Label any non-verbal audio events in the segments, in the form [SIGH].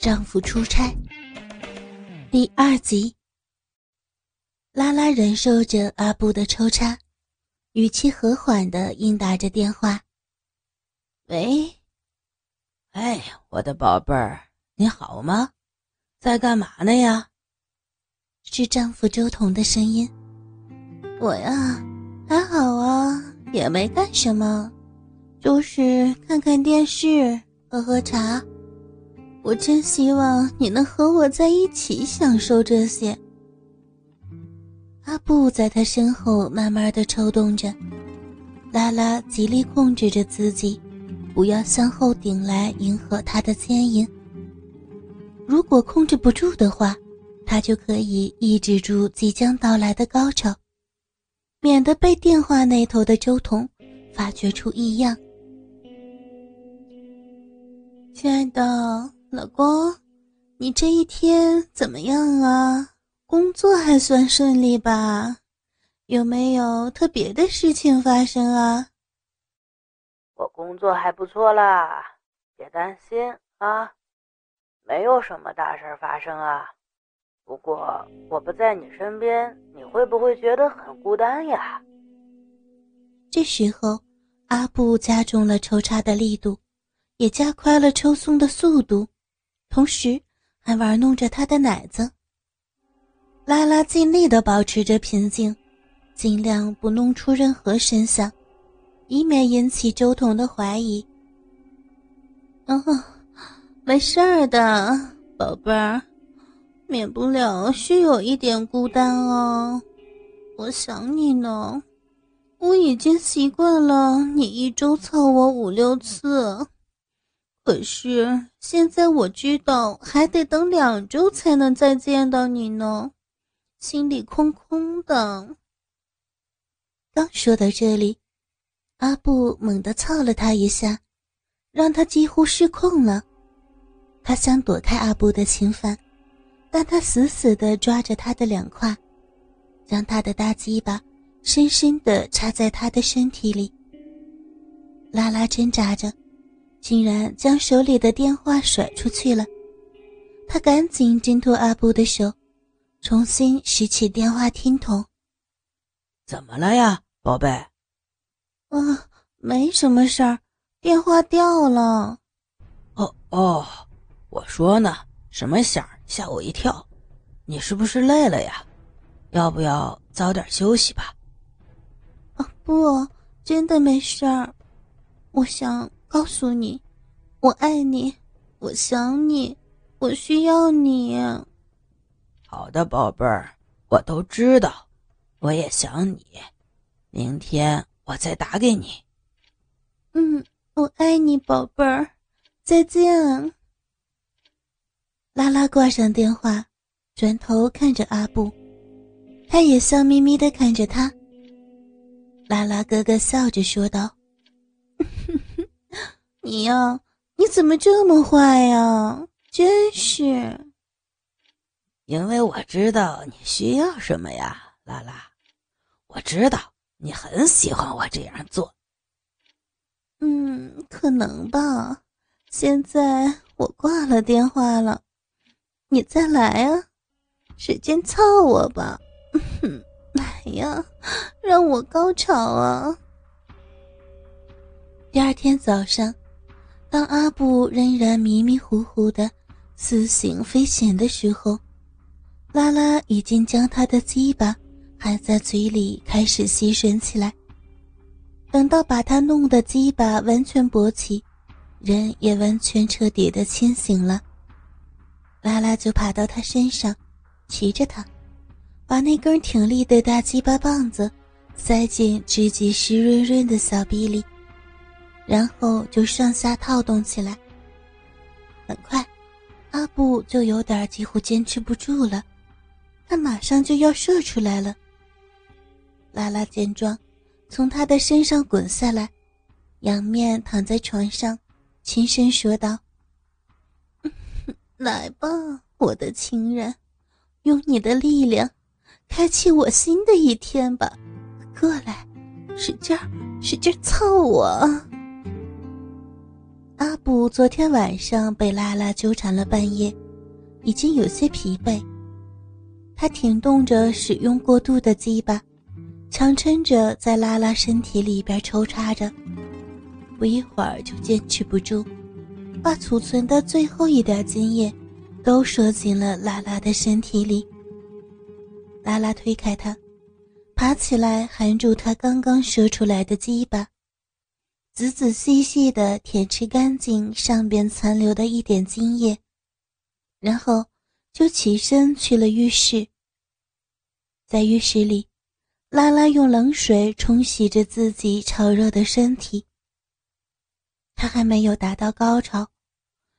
丈夫出差第二集。拉拉忍受着阿布的抽插，语气和缓的应答着电话：“喂，哎，我的宝贝儿，你好吗？在干嘛呢呀？”是丈夫周彤的声音。我呀，还好啊，也没干什么，就是看看电视，喝喝茶。我真希望你能和我在一起享受这些。阿布在他身后慢慢的抽动着，拉拉极力控制着自己，不要向后顶来迎合他的牵引。如果控制不住的话，他就可以抑制住即将到来的高潮，免得被电话那头的周彤发觉出异样。亲爱的。老公，你这一天怎么样啊？工作还算顺利吧？有没有特别的事情发生啊？我工作还不错啦，别担心啊，没有什么大事发生啊。不过我不在你身边，你会不会觉得很孤单呀？这时候，阿布加重了抽插的力度，也加快了抽送的速度。同时，还玩弄着他的奶子。拉拉尽力的保持着平静，尽量不弄出任何声响，以免引起周彤的怀疑。哦，没事儿的，宝贝儿，免不了是有一点孤单哦。我想你呢，我已经习惯了你一周操我五六次。可是现在我知道还得等两周才能再见到你呢，心里空空的。刚说到这里，阿布猛地操了他一下，让他几乎失控了。他想躲开阿布的侵犯，但他死死地抓着他的两胯，将他的大鸡巴深深地插在他的身体里。拉拉挣扎着。竟然将手里的电话甩出去了，他赶紧挣脱阿布的手，重新拾起电话听筒。怎么了呀，宝贝？啊，没什么事儿，电话掉了。哦哦，我说呢，什么响？吓我一跳。你是不是累了呀？要不要早点休息吧？啊，不，真的没事儿。我想。告诉你，我爱你，我想你，我需要你。好的，宝贝儿，我都知道，我也想你。明天我再打给你。嗯，我爱你，宝贝儿，再见。拉拉挂上电话，转头看着阿布，他也笑眯眯的看着他。拉拉咯咯笑着说道。你呀，你怎么这么坏呀？真是！因为我知道你需要什么呀，拉拉。我知道你很喜欢我这样做。嗯，可能吧。现在我挂了电话了，你再来啊，使劲操我吧！[LAUGHS] 来呀，让我高潮啊！第二天早上。当阿布仍然迷迷糊糊的似醒非醒的时候，拉拉已经将他的鸡巴含在嘴里开始吸吮起来。等到把他弄得鸡巴完全勃起，人也完全彻底的清醒了，拉拉就爬到他身上，骑着他，把那根挺立的大鸡巴棒子塞进直击湿润润的小臂里。然后就上下套动起来。很快，阿布就有点几乎坚持不住了，他马上就要射出来了。拉拉见状，从他的身上滚下来，仰面躺在床上，轻声说道：“ [LAUGHS] 来吧，我的情人，用你的力量，开启我新的一天吧！过来，使劲儿，使劲儿操我啊！”布昨天晚上被拉拉纠缠了半夜，已经有些疲惫。他挺动着使用过度的鸡巴，强撑着在拉拉身体里边抽插着，不一会儿就坚持不住，把储存的最后一点精液都射进了拉拉的身体里。拉拉推开他，爬起来含住他刚刚射出来的鸡巴。仔仔细细地舔吃干净上边残留的一点精液，然后就起身去了浴室。在浴室里，拉拉用冷水冲洗着自己潮热的身体。他还没有达到高潮，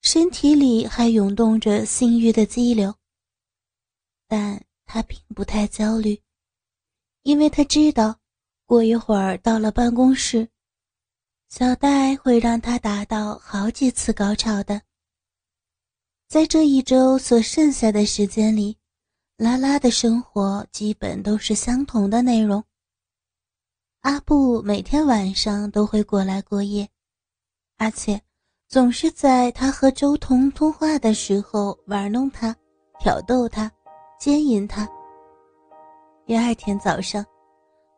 身体里还涌动着性欲的激流，但他并不太焦虑，因为他知道，过一会儿到了办公室。小戴会让他达到好几次高潮的。在这一周所剩下的时间里，拉拉的生活基本都是相同的内容。阿布每天晚上都会过来过夜，而且总是在他和周彤通话的时候玩弄他、挑逗他、奸淫他。第二天早上，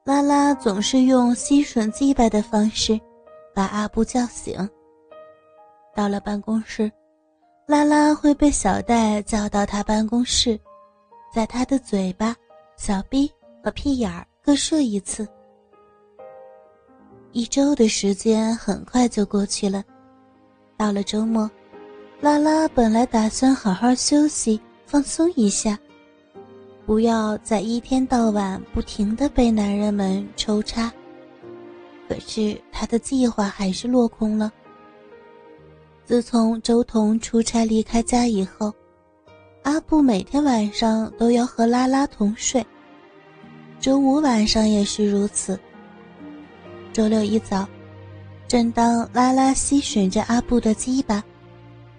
拉拉总是用吸吮鸡巴的方式。把阿布叫醒。到了办公室，拉拉会被小戴叫到他办公室，在他的嘴巴、小臂和屁眼儿各射一次。一周的时间很快就过去了。到了周末，拉拉本来打算好好休息、放松一下，不要再一天到晚不停的被男人们抽插。可是他的计划还是落空了。自从周彤出差离开家以后，阿布每天晚上都要和拉拉同睡。周五晚上也是如此。周六一早，正当拉拉吸吮着阿布的鸡巴，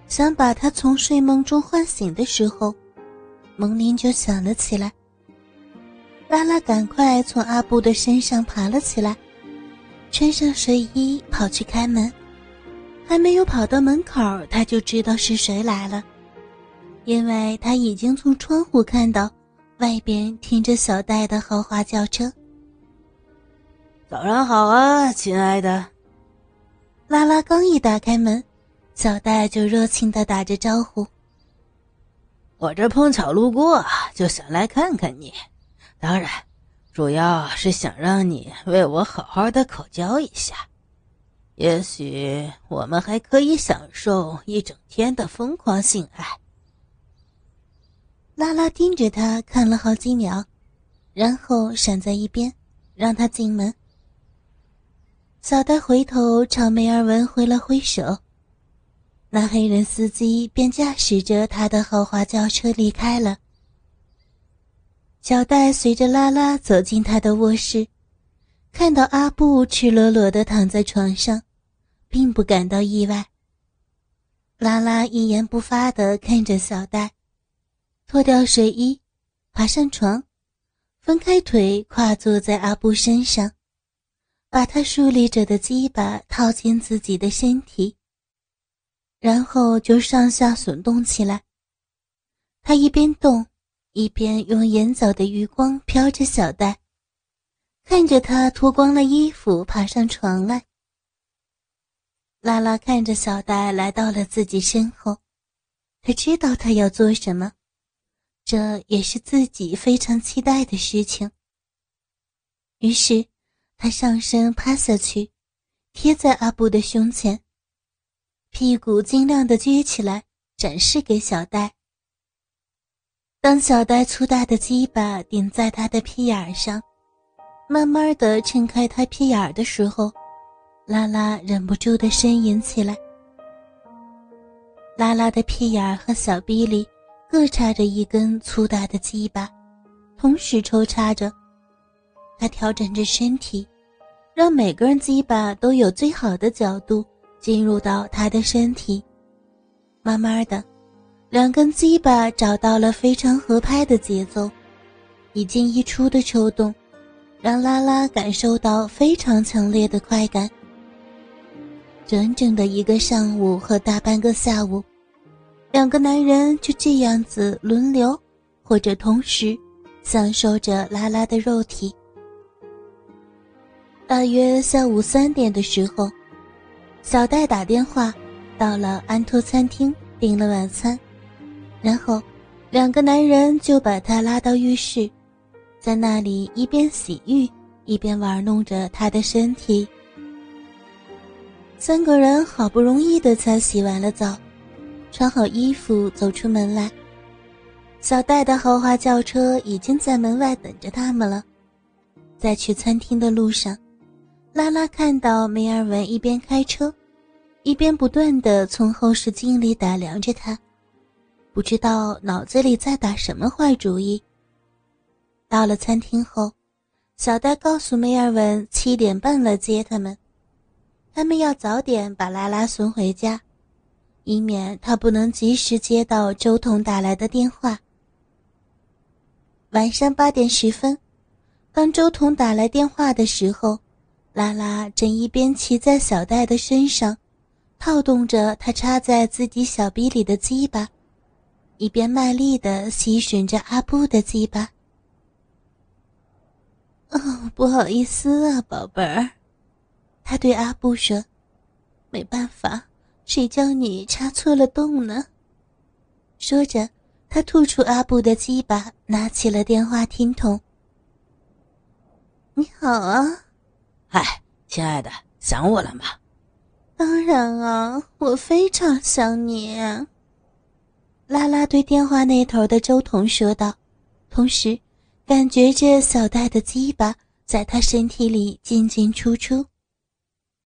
想把他从睡梦中唤醒的时候，门铃就响了起来。拉拉赶快从阿布的身上爬了起来。穿上睡衣跑去开门，还没有跑到门口，他就知道是谁来了，因为他已经从窗户看到外边停着小戴的豪华轿车。早上好啊，亲爱的！拉拉刚一打开门，小戴就热情的打着招呼：“我这碰巧路过，就想来看看你，当然。”主要是想让你为我好好的口交一下，也许我们还可以享受一整天的疯狂性爱。拉拉盯着他看了好几秒，然后闪在一边，让他进门。小戴回头朝梅尔文挥了挥手，那黑人司机便驾驶着他的豪华轿车离开了。小戴随着拉拉走进他的卧室，看到阿布赤裸裸的躺在床上，并不感到意外。拉拉一言不发的看着小戴，脱掉睡衣，爬上床，分开腿跨坐在阿布身上，把他竖立着的鸡巴套进自己的身体，然后就上下耸动起来。他一边动。一边用眼角的余光瞟着小戴，看着他脱光了衣服爬上床来。拉拉看着小戴来到了自己身后，他知道他要做什么，这也是自己非常期待的事情。于是，他上身趴下去，贴在阿布的胸前，屁股尽量的撅起来，展示给小戴。当小呆粗大的鸡巴顶在他的屁眼上，慢慢的撑开他屁眼的时候，拉拉忍不住的呻吟起来。拉拉的屁眼和小臂里各插着一根粗大的鸡巴，同时抽插着。他调整着身体，让每根鸡巴都有最好的角度进入到他的身体，慢慢的。两根鸡巴找到了非常合拍的节奏，一进一出的抽动，让拉拉感受到非常强烈的快感。整整的一个上午和大半个下午，两个男人就这样子轮流或者同时享受着拉拉的肉体。大约下午三点的时候，小戴打电话到了安托餐厅订了晚餐，然后两个男人就把她拉到浴室，在那里一边洗浴一边玩弄着她的身体。三个人好不容易的才洗完了澡，穿好衣服走出门来。小戴的豪华轿车已经在门外等着他们了。在去餐厅的路上，拉拉看到梅尔文一边开车，一边不断的从后视镜里打量着他，不知道脑子里在打什么坏主意。到了餐厅后，小戴告诉梅尔文七点半来接他们。他们要早点把拉拉送回家，以免他不能及时接到周彤打来的电话。晚上八点十分，当周彤打来电话的时候，拉拉正一边骑在小戴的身上，套动着他插在自己小臂里的鸡巴，一边卖力的吸吮着阿布的鸡巴。哦，不好意思啊，宝贝儿。他对阿布说：“没办法，谁叫你插错了洞呢？”说着，他吐出阿布的鸡巴，拿起了电话听筒。“你好啊，嗨，亲爱的，想我了吗？”“当然啊，我非常想你。”拉拉对电话那头的周彤说道，同时感觉着小戴的鸡巴在他身体里进进出出。